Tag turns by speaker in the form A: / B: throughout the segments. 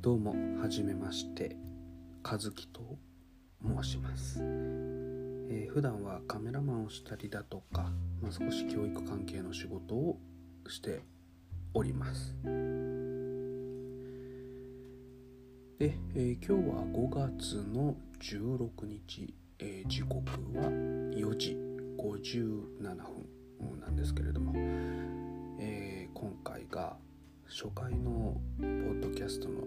A: どうもはじめまして和樹と申します、えー、普段はカメラマンをしたりだとか、まあ、少し教育関係の仕事をしております。で、えー、今日は5月の16日、えー、時刻は4時57分なんですけれども、え、今回が初回のポッドキャストの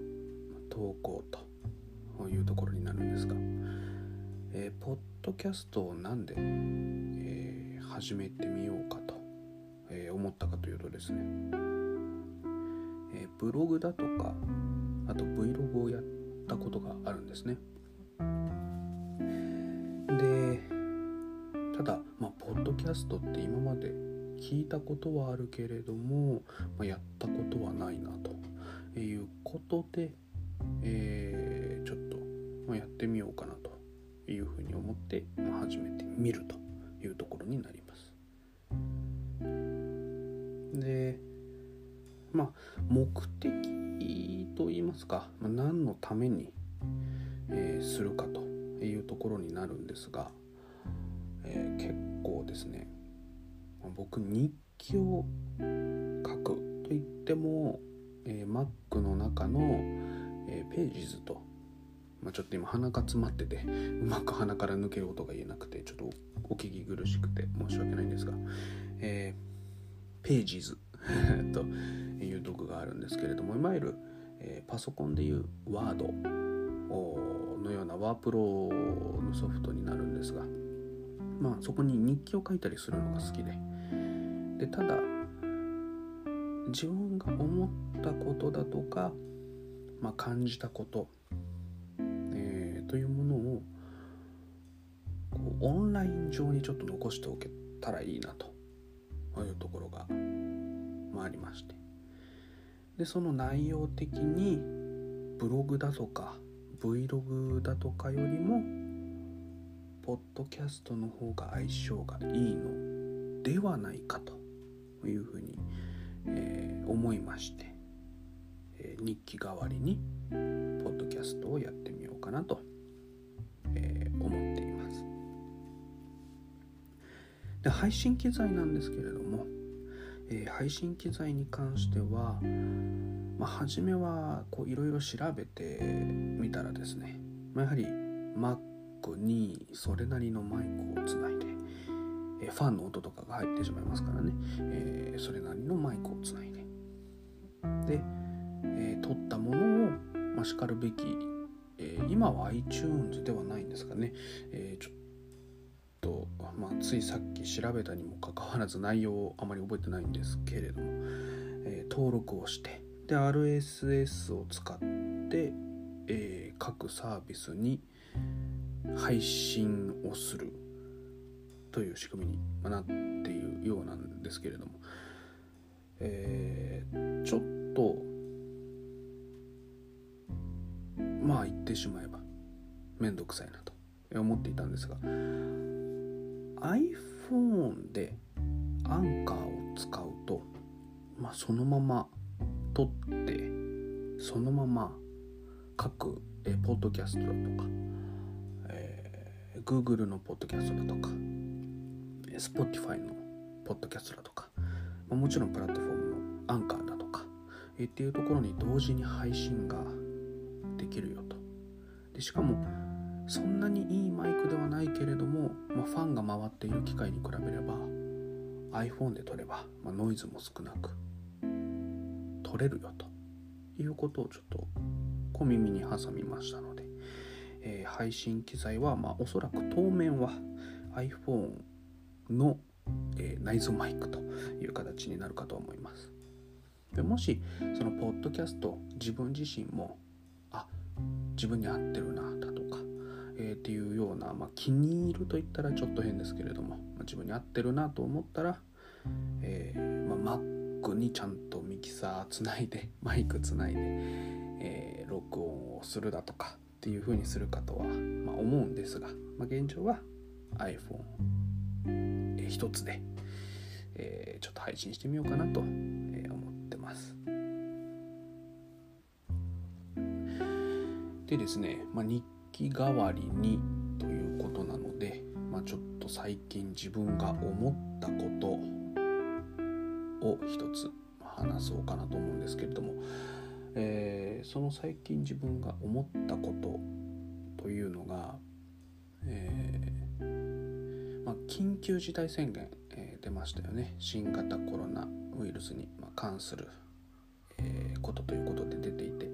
A: 投稿というところになるんですが、えー、ポッドキャストをなんで、えー、始めてみようかと、えー、思ったかというとですね、えブログだとかあと Vlog をやったことがあるんですね。でただまあポッドキャストって今まで聞いたことはあるけれども、まあ、やったことはないなということで、えー、ちょっと、ま、やってみようかなというふうに思って、まあ、始めてみるというところになります。でまあ目的といいますか、ま、何のために、え、するかというところになるんですが、えー、結構ですね僕日記を書くといっても、えー、Mac の中の、ページズと、まあ、ちょっと今鼻が詰まっててうまく鼻から抜ける音が言えなくてちょっとお聞き苦しくて申し訳ないんですが、えー、ページズ。という道具があるんですけれどもいわゆる、えー、パソコンでいうワード。のようなワープロのソフトになるんですが。まあそこに日記を書いたりするのが好きで。でただ自分が思ったことだとか、まあ、感じたこと、えー、というものをこうオンライン上にちょっと残しておけたらいいなと。いうところが、まあ、ありまして。でその内容的にブログだとか Vlog だとかよりもポッドキャストの方が相性がいいのではないかというふうに、えー、思いまして、えー、日記代わりにポッドキャストをやってみようかなと、えー、思っています。で配信機材なんですけれども、え配信機材に関しては、まあ、初めはいろいろ調べてみたらですね、まあ、やはり Mac にそれなりのマイクをつないで、ファンの音とかが入ってしまいますからね、えー、それなりのマイクをつないで。で、まあ、しかるべき、えー、今は iTunes ではないんですかね、えちょっと、まあ、ついさっき調べたにもかかわらず内容をあまり覚えてないんですけれども、え登録をして。で RSS を使って、え各サービスに配信をする。という仕組みになっているようなんですけれども、えー、ちょっとまあ言ってしまえば面倒くさいなと思っていたんですが iPhone でアンカーを使うと、まあ、そのまま撮ってそのまま各えポッドキャストだとかえ Google のポッドキャストだとか Spotify のポッドキャストだとかまもちろんプラットフォームのアンカーだとかえっていうところに同時に配信がきるよと。でしかもそんなにいいマイクではないけれども、まあ、ファンが回っている機械に比べれば iPhone で撮れば、まあ、ノイズも少なく撮れるよと。いうことをちょっと小耳に挟みましたのでえー、配信機材は、まあ、おそらく当面は iPhone の、えー、内蔵マイクという形になるかと思います。でもしそのポッドキャスト自分自身もあ自分に合ってるなだとか、えー、っていうような、まあ、気に入ると言ったらちょっと変ですけれども、まあ、自分に合ってるなと思ったら、えーまあ、Mac にちゃんとミキサーつないで マイクつないで、えー、録音をするだとかっていう風にするかとは、まあ、思うんですが、まあ、現状は iPhone 一つで、えー、ちょっと配信してみようかなと、思ってます。でですね、まあ、日記代わりにということなので、まあ、ちょっと最近自分が思ったことを一つ話そうかなと思うんですけれども、えー、その最近自分が思ったことというのが、えーまあ、緊急事態宣言、えー、出ましたよね。新型コロナウイルスに関する、え、ことということで出ていて。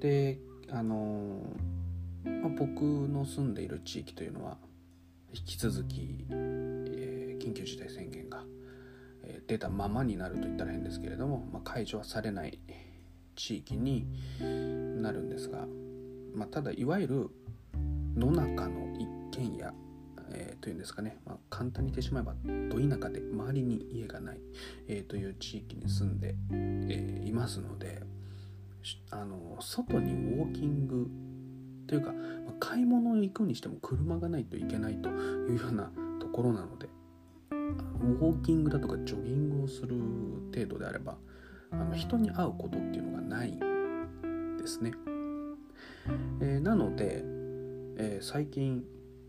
A: であのまあ、僕の住んでいる地域というのは引き続き、え緊急事態宣言が、え出たままになると言ったら変ですけれども、まあ、解除はされない地域になるんですが、まあ、ただいわゆる野中の一軒家、えー、というんですかね、まあ、簡単に言ってしまえばど田舎で周りに家がない、えー、という地域に住んで、えー、いますのであの外にウォーキングというか、買い物に行くにしても車がないといけないというようなところなのでウォーキングだとかジョギングをする程度であればあの人に会うことっていうのがないですね。えー、なので、えー、最近、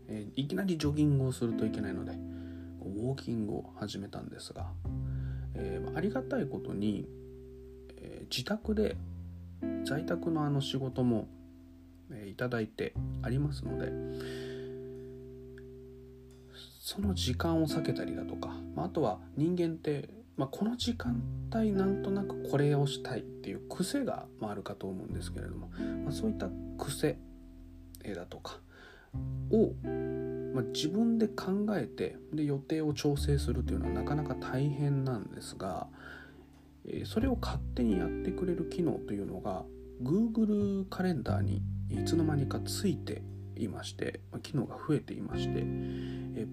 A: えー、いきなりジョギングをするといけないのでウォーキングを始めたんですが、えありがたいことに、え自宅で在宅のあの仕事も、えいただいてありますのでその時間を避けたりだとか、まあ、とは人間って、まあ、この時間帯なんとなくこれをしたいっていう癖があるかと思うんですけれども、まあ、そういった癖だとかを、まあ、自分で考えてで予定を調整するというのはなかなか大変なんですがそれを勝手にやってくれる機能というのが Google カレンダーにいつの間にかついていまして機能が増えていまして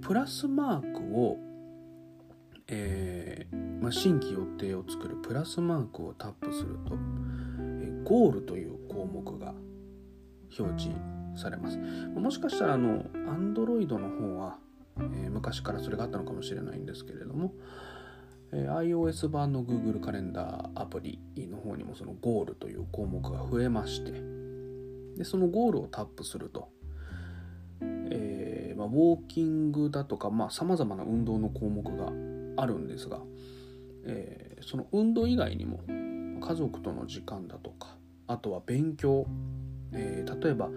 A: プラスマークを、えー、まあ、新規予定を作るプラスマークをタップするとゴールという項目が表示されます。もしかしたらあの Android の方は、えー、昔からそれがあったのかもしれないんですけれども、え iOS 版の Google カレンダーアプリの方にもそのゴールという項目が増えましてでそのゴールをタップすると、えー、まあ、ウォーキングだとかさまざ、まな運動の項目があるんですが、えー、その運動以外にも家族との時間だとかあとは勉強、えー、例えば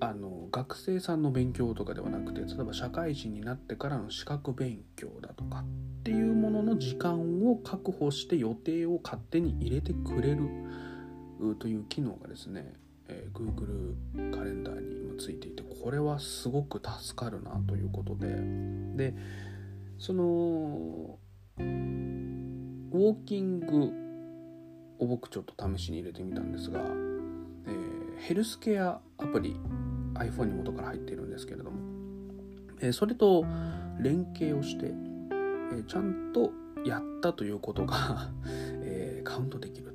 A: あの学生さんの勉強とかではなくて例えば社会人になってからの資格勉強だとかっていうものの時間を確保して予定を勝手に入れてくれるという機能がですね、え、Google カレンダーにもついていてこれはすごく助かるなということででそのウォーキングを僕ちょっと試しに入れてみたんですが、えー、ヘルスケアアプリ iPhone に元から入っているんですけれども、え、それと連携をしてえちゃんとやったということが えカウントできる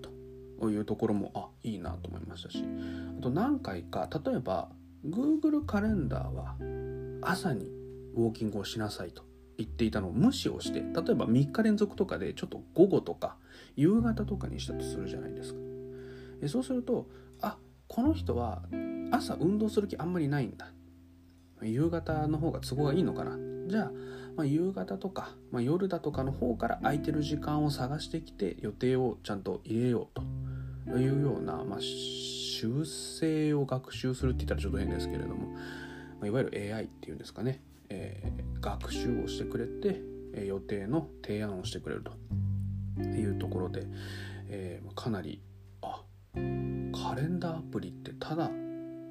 A: というところもあいいなと思いましたしあと何回か例えば Google カレンダーは朝にウォーキングをしなさいと言っていたのを無視をして例えば3日連続とかでちょっと午後とか夕方とかにしたとするじゃないですか。そうするとあこの人は朝運動する気あんまりないんだ。夕方の方が都合がいいのかな。じゃあまあ、夕方とか、まあ、夜だとかの方から空いてる時間を探してきて予定をちゃんと入れようと。いうような、まあ、修正を学習するって言ったらちょっと変ですけれども、まあ、いわゆる AI っていうんですかね、えー、学習をしてくれて、え、予定の提案をしてくれると。いうところで、えー、かなりあカレンダーアプリってただ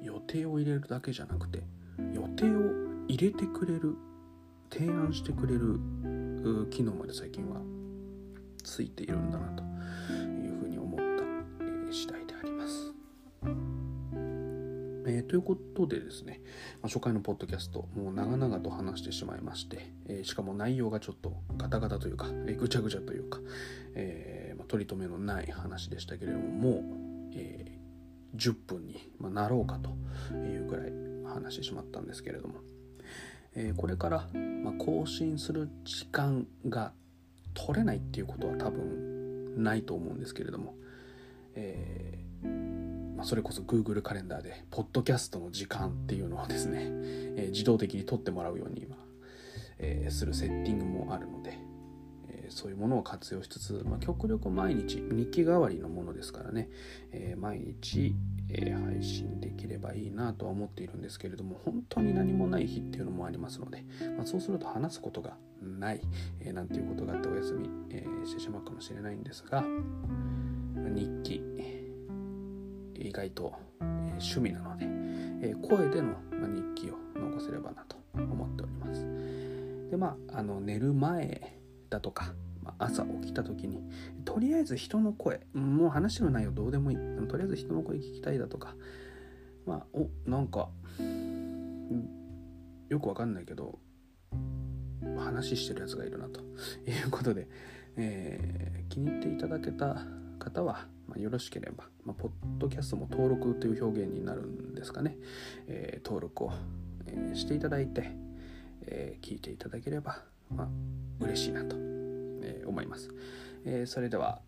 A: 予定を入れるだけじゃなくて予定を入れてくれる提案してくれる機能まで最近はついているんだなというふうに思った、次第であります。えー、ということでですね、まあ、初回のポッドキャスト、もう長々と話してしまいまして、えー、しかも内容がちょっとガタガタというか、え、ぐちゃぐちゃというか、えまあ、取り留めのない話でしたけれども、もう、え、10分になろうかというぐらい話してしまったんですけれども、えー、これから、更新する時間が取れないっていうことは多分ないと思うんですけれども、えー、まあ、それこそ Google カレンダーでポッドキャストの時間っていうのをですね、えー、自動的に取ってもらうように今、え、するセッティングもあるので、えそういうものを活用しつつ、まあ、極力毎日日記代わりのものですからね、え毎日、え配信できればいいなとは思っているんですけれども本当に何もない日っていうのもありますので、まあ、そうすると話すことがない、えなんていうことがあってお休み、えしてしまうかもしれないんですが日記意外と、え趣味なので、え声での、日記を残せればなと思っております。でまああの寝る前だとか、まあ、朝起きた時にとりあえず人の声もう話の内容どうでもいい。とりあえず人の声聞きたいだとかまあおなんかよくわかんないけど話してるやつがいるなと。いうことで、えー、気に入っていただけた方は、まあ、よろしければ、まあ、ポッドキャストも登録という表現になるんですかね、えー、登録を、えー、していただいて、え聞いていただければ、まあ、嬉しいなと、え思います、えそれでは、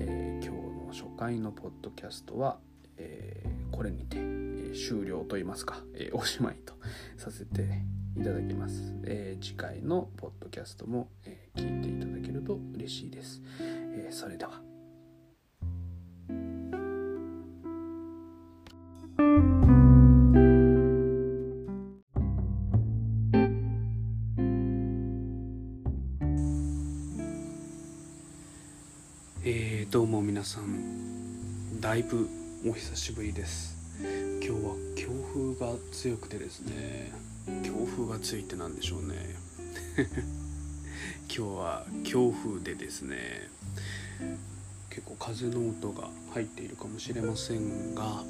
A: え今日の初回のポッドキャストは、えこれにて、え終了といいますか、えおしまいとさせていただきます、え次回のポッドキャストも、え聞いていただけると嬉しいです、えそれでは。どうも皆さんだいぶお久しぶりです。今日は強風が強くてですね強風が強いって何でしょうね。今日は強風でですね結構風の音が入っているかもしれませんが、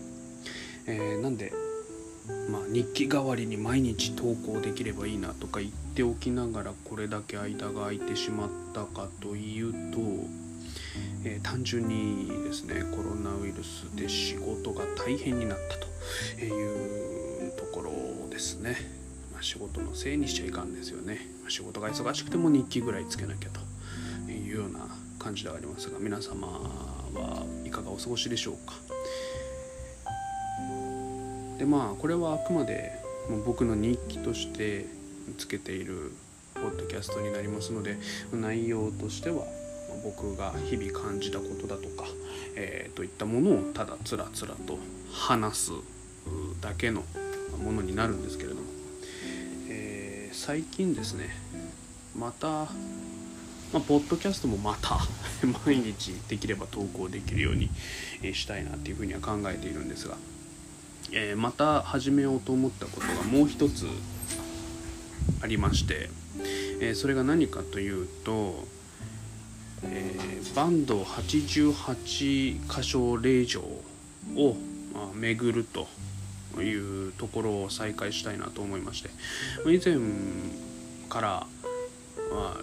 A: えー、なんでまあ、日記代わりに毎日投稿できればいいなとか言っておきながらこれだけ間が空いてしまったかというとえー、単純にですねコロナウイルスで仕事が大変になったというところですね、まあ、仕事のせいにしちゃいかんですよね、まあ、仕事が忙しくても日記ぐらいつけなきゃというような感じではありますが皆様はいかがお過ごしでしょうか。でまあこれはあくまで僕の日記としてつけているポッドキャストになりますので内容としては僕が日々感じたことだとか、えー、といったものをただつらつらと話すだけのものになるんですけれども、えー、最近ですねまた、まあ、ポッドキャストもまた 毎日できれば投稿できるようにしたいなっていうふうには考えているんですが、えー、また始めようと思ったことがもう一つありまして、えそれが何かというとえー、バンド88箇所霊場を、まあ、巡るというところを再開したいなと思いまして以前から、まあ、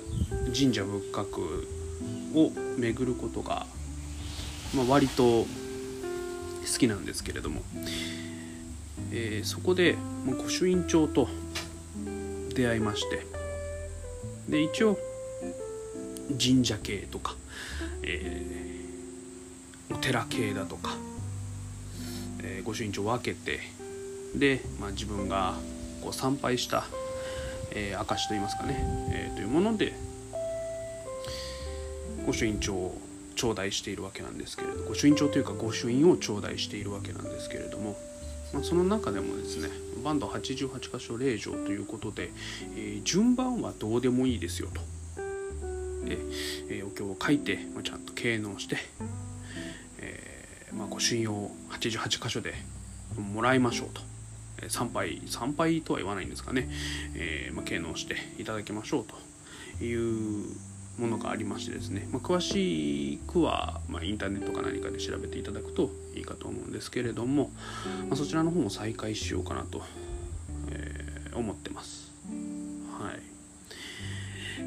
A: 神社仏閣を巡ることが、まあ、割と好きなんですけれども、えー、そこで、まあ、御朱印帳と出会いましてで一応神社系とか、えー、お寺系だとか、えー、御朱印帳を分けてで、まあ、自分がこう参拝した、えー、証といいますかね、えー、というもので御朱印帳を頂戴しているわけなんですけれど御朱印帳というか御朱印を頂戴しているわけなんですけれども、まあ、その中でもですねバンド88箇所霊場ということで、えー、順番はどうでもいいですよと。えー、お経を書いて、まあ、ちゃんと敬納して、えー、まあ、御朱印を88箇所でもらいましょうと。参拝参拝とは言わないんですかね、えー、まあ、敬納していただきましょうというものがありましてですね、まあ、詳しくは、まあ、インターネットか何かで調べていただくといいかと思うんですけれども、まあ、そちらの方も再開しようかなと、えー、思ってます。はい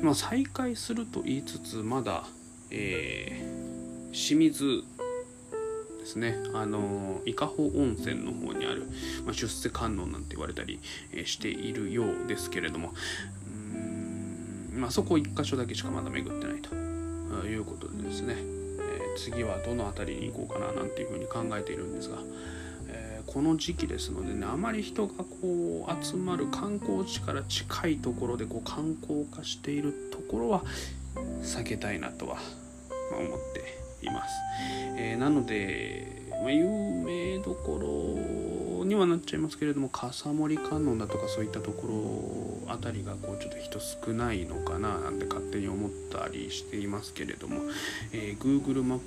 A: まあ、再開すると言いつつまだ、えー、清水ですね。あの伊香保温泉の方にある、まあ、出世観音なんて言われたり、えー、しているようですけれどもうんまあそこ1箇所だけしかまだ巡ってないということでですね、え次はどの辺りに行こうかななんていうふうに考えているんですが、この時期ですのでねあまり人がこう集まる観光地から近いところでこう観光化しているところは避けたいなとは思っています。えー、なので、まあ、有名どころにはなっちゃいますけれども笠森観音だとかそういったところあたりがこうちょっと人少ないのかななんて勝手に思ったりしていますけれども、えー、Google マッ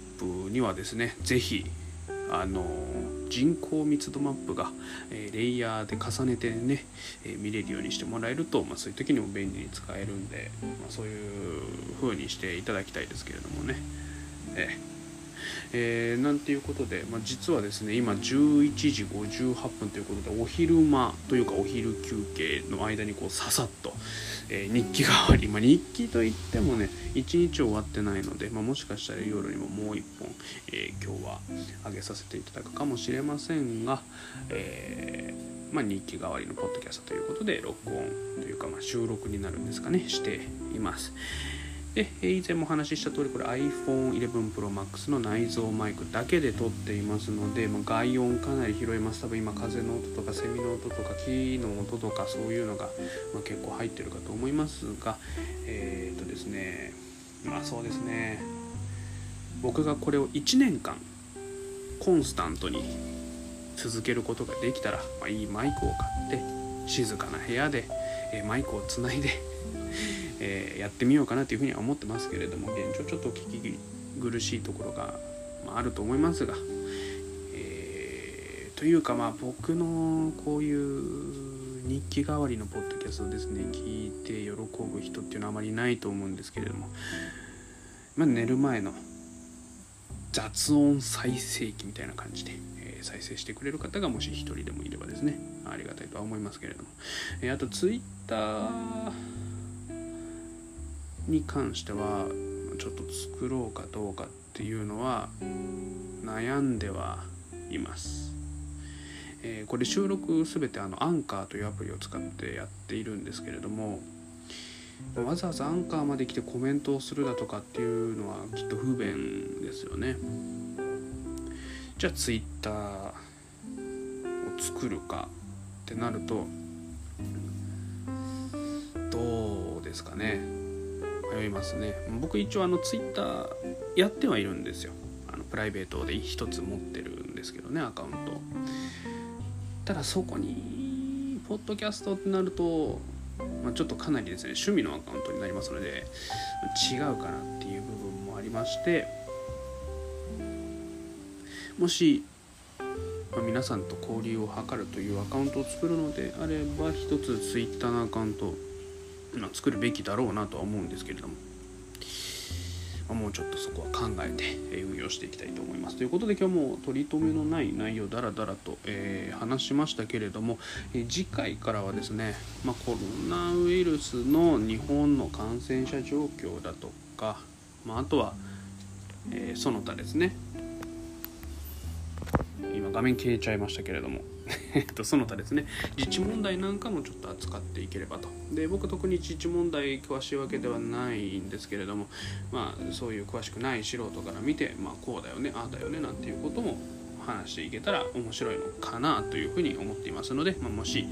A: プにはですね是非あの人口密度マップが、え、レイヤーで重ねてね、え、見れるようにしてもらえると、まあ、そういう時にも便利に使えるんで、まあ、そういう風にしていただきたいですけれどもね。えーえー、なんていうことで、まあ、実はですね今11時58分ということでお昼間というかお昼休憩の間にこうささっと、えー、日記代わり、まあ、日記といってもね1日終わってないので、まあ、もしかしたら夜にももう1本、えー、今日は上げさせていただくかもしれませんが、えまあ、日記代わりのポッドキャストということで録音というか、ま収録になるんですかねしています。で以前もお話しした通りこれ iPhone11 Pro Max の内蔵マイクだけで撮っていますので、まあ、外音かなり拾えます。多分今風の音とかセミの音とか木の音とかそういうのが、まあ、結構入ってるかと思いますがえー、とですねまあそうですね。僕がこれを1年間コンスタントに続けることができたら、まあ、いいマイクを買って静かな部屋で、え、マイクをつないでえー、やってみようかなというふうには思ってますけれども現状ちょっと聞き苦しいところが、まあ、ると思いますが、えー、というかまあ僕のこういう日記代わりのポッドキャストですね聞いて喜ぶ人っていうのはあまりないと思うんですけれども、まあ、寝る前の雑音再生機みたいな感じで、え、再生してくれる方がもし一人でもいればですねありがたいとは思いますけれども、えー、あとツイッターに関してはちょっと作ろうかどうかっていうのは悩んではいます。えー、これ収録全てあのアンカーというアプリを使ってやっているんですけれどもわざわざアンカーまで来てコメントをするだとかっていうのはきっと不便ですよね。じゃあ Twitter を作るかってなるとどうですかね迷いますね。僕一応あのツイッターやってはいるんですよ。あのプライベートで一つ持ってるんですけどねアカウント。ただそこにポッドキャストってなると、まあ、ちょっとかなりですね趣味のアカウントになりますので違うかなっていう部分もありましてもし、まあ、皆さんと交流を図るというアカウントを作るのであれば一つツイッターのアカウントまあ、作るべきだろうなとは思うんですけれども、まあ、もうちょっとそこは考えて運用していきたいと思います。ということで今日も取り留めのない内容だらだらと、えー、話しましたけれども、えー、次回からはですね、まあ、コロナウイルスの日本の感染者状況だとか、まあ、あとは、えー、その他ですね画面消えちゃいましたけれども、その他ですね。自治問題なんかもちょっと扱っていければと。で僕特に自治問題詳しいわけではないんですけれどもまあそういう詳しくない素人から見て、まあ、こうだよねああだよねなんていうことも話していけたら面白いのかなというふうに思っていますので、まあ、もし、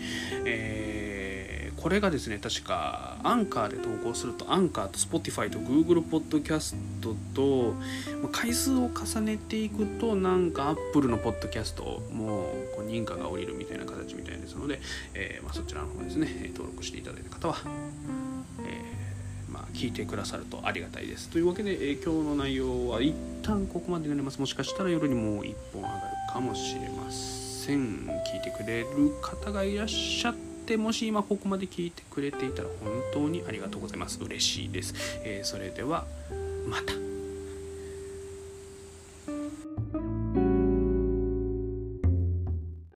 A: えーこれがですね確かアンカーで投稿するとアンカーと Spotify と Google Podcast と回数を重ねていくとなんか Apple のポッドキャストもこう認可が下りるみたいな形みたいですので、えー、まあ、そちらの方ですね登録していただいた方は、えー、まあ、聞いてくださるとありがたいです。というわけで、えー、今日の内容は一旦ここまでになります。もしかしたら夜にもう1本上がるかもしれません。聞いてくれる方がいらっしゃっててもし今ここまで聞いてくれていたら本当にありがとうございます。嬉しいです、えー、それではまた。